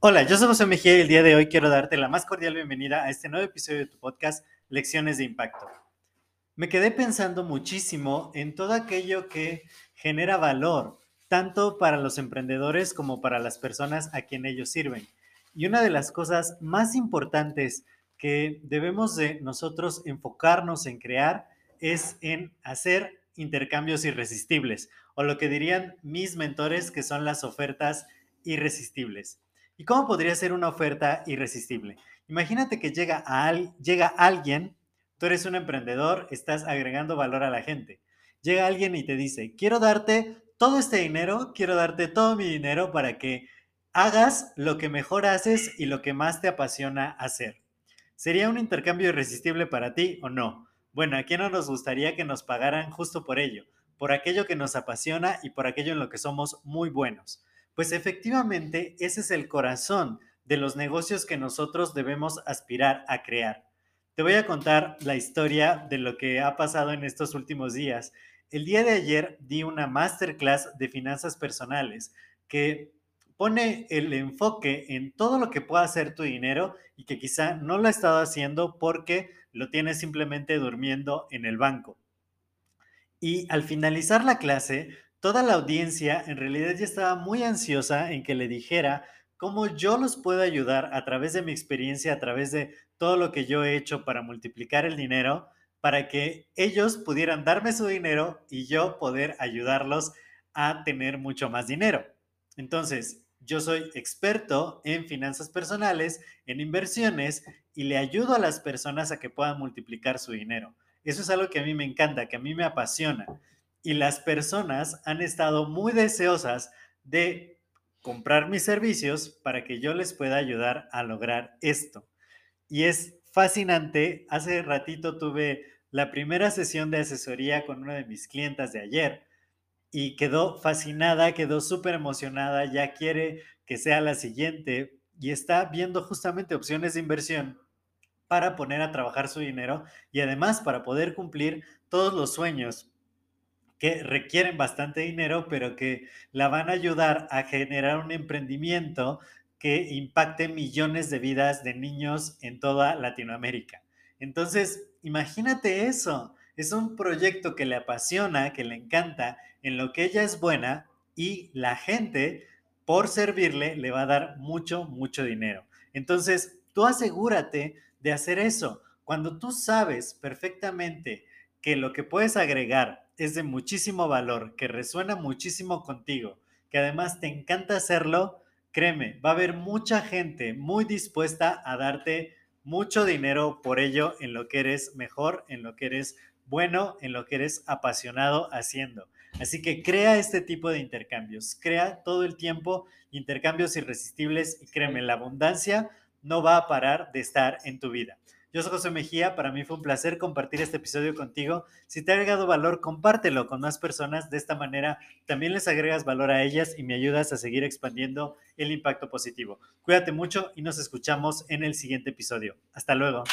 Hola, yo soy José Mejía y el día de hoy quiero darte la más cordial bienvenida a este nuevo episodio de tu podcast Lecciones de Impacto. Me quedé pensando muchísimo en todo aquello que genera valor, tanto para los emprendedores como para las personas a quien ellos sirven. Y una de las cosas más importantes que debemos de nosotros enfocarnos en crear es en hacer intercambios irresistibles, o lo que dirían mis mentores que son las ofertas irresistibles. ¿Y cómo podría ser una oferta irresistible? Imagínate que llega, a alguien, tú eres un emprendedor, estás agregando valor a la gente. Llega alguien y te dice, quiero darte todo este dinero, quiero darte todo mi dinero para que hagas lo que mejor haces y lo que más te apasiona hacer. ¿Sería un intercambio irresistible para ti o no? Bueno, ¿a quién no nos gustaría que nos pagaran justo por ello? Por aquello que nos apasiona y por aquello en lo que somos muy buenos. Pues efectivamente, ese es el corazón de los negocios que nosotros debemos aspirar a crear. Te voy a contar la historia de lo que ha pasado en estos últimos días. El día de ayer di una masterclass de finanzas personales que pone el enfoque en todo lo que pueda hacer tu dinero y que quizá no lo ha estado haciendo porque lo tienes simplemente durmiendo en el banco. Y al finalizar la clase, toda la audiencia en realidad ya estaba muy ansiosa en que le dijera cómo yo los puedo ayudar a través de mi experiencia, a través de todo lo que yo he hecho para multiplicar el dinero, para que ellos pudieran darme su dinero y yo poder ayudarlos a tener mucho más dinero. Entonces, yo soy experto en finanzas personales, en inversiones y le ayudo a las personas a que puedan multiplicar su dinero. Eso es algo que a mí me encanta, que a mí me apasiona y las personas han estado muy deseosas de comprar mis servicios para que yo les pueda ayudar a lograr esto. Y es fascinante. Hace ratito tuve la primera sesión de asesoría con una de mis clientas de ayer y quedó fascinada, quedó súper emocionada, ya quiere que sea la siguiente y está viendo justamente opciones de inversión para poner a trabajar su dinero y además para poder cumplir todos los sueños que requieren bastante dinero, pero que la van a ayudar a generar un emprendimiento que impacte millones de vidas de niños en toda Latinoamérica. Entonces, imagínate eso. Es un proyecto que le apasiona, que le encanta, en lo que ella es buena y la gente, por servirle, le va a dar mucho, mucho dinero. Entonces, tú asegúrate de hacer eso. Cuando tú sabes perfectamente que lo que puedes agregar es de muchísimo valor, que resuena muchísimo contigo, que además te encanta hacerlo, créeme, va a haber mucha gente muy dispuesta a darte mucho dinero por ello en lo que eres mejor, en lo que eres bueno, en lo que eres apasionado haciendo. Así que crea este tipo de intercambios, crea todo el tiempo intercambios irresistibles y créeme, la abundancia no va a parar de estar en tu vida. Yo soy José Mejía, para mí fue un placer compartir este episodio contigo. Si te ha agregado valor, compártelo con más personas. De esta manera también les agregas valor a ellas y me ayudas a seguir expandiendo el impacto positivo. Cuídate mucho y nos escuchamos en el siguiente episodio. Hasta luego.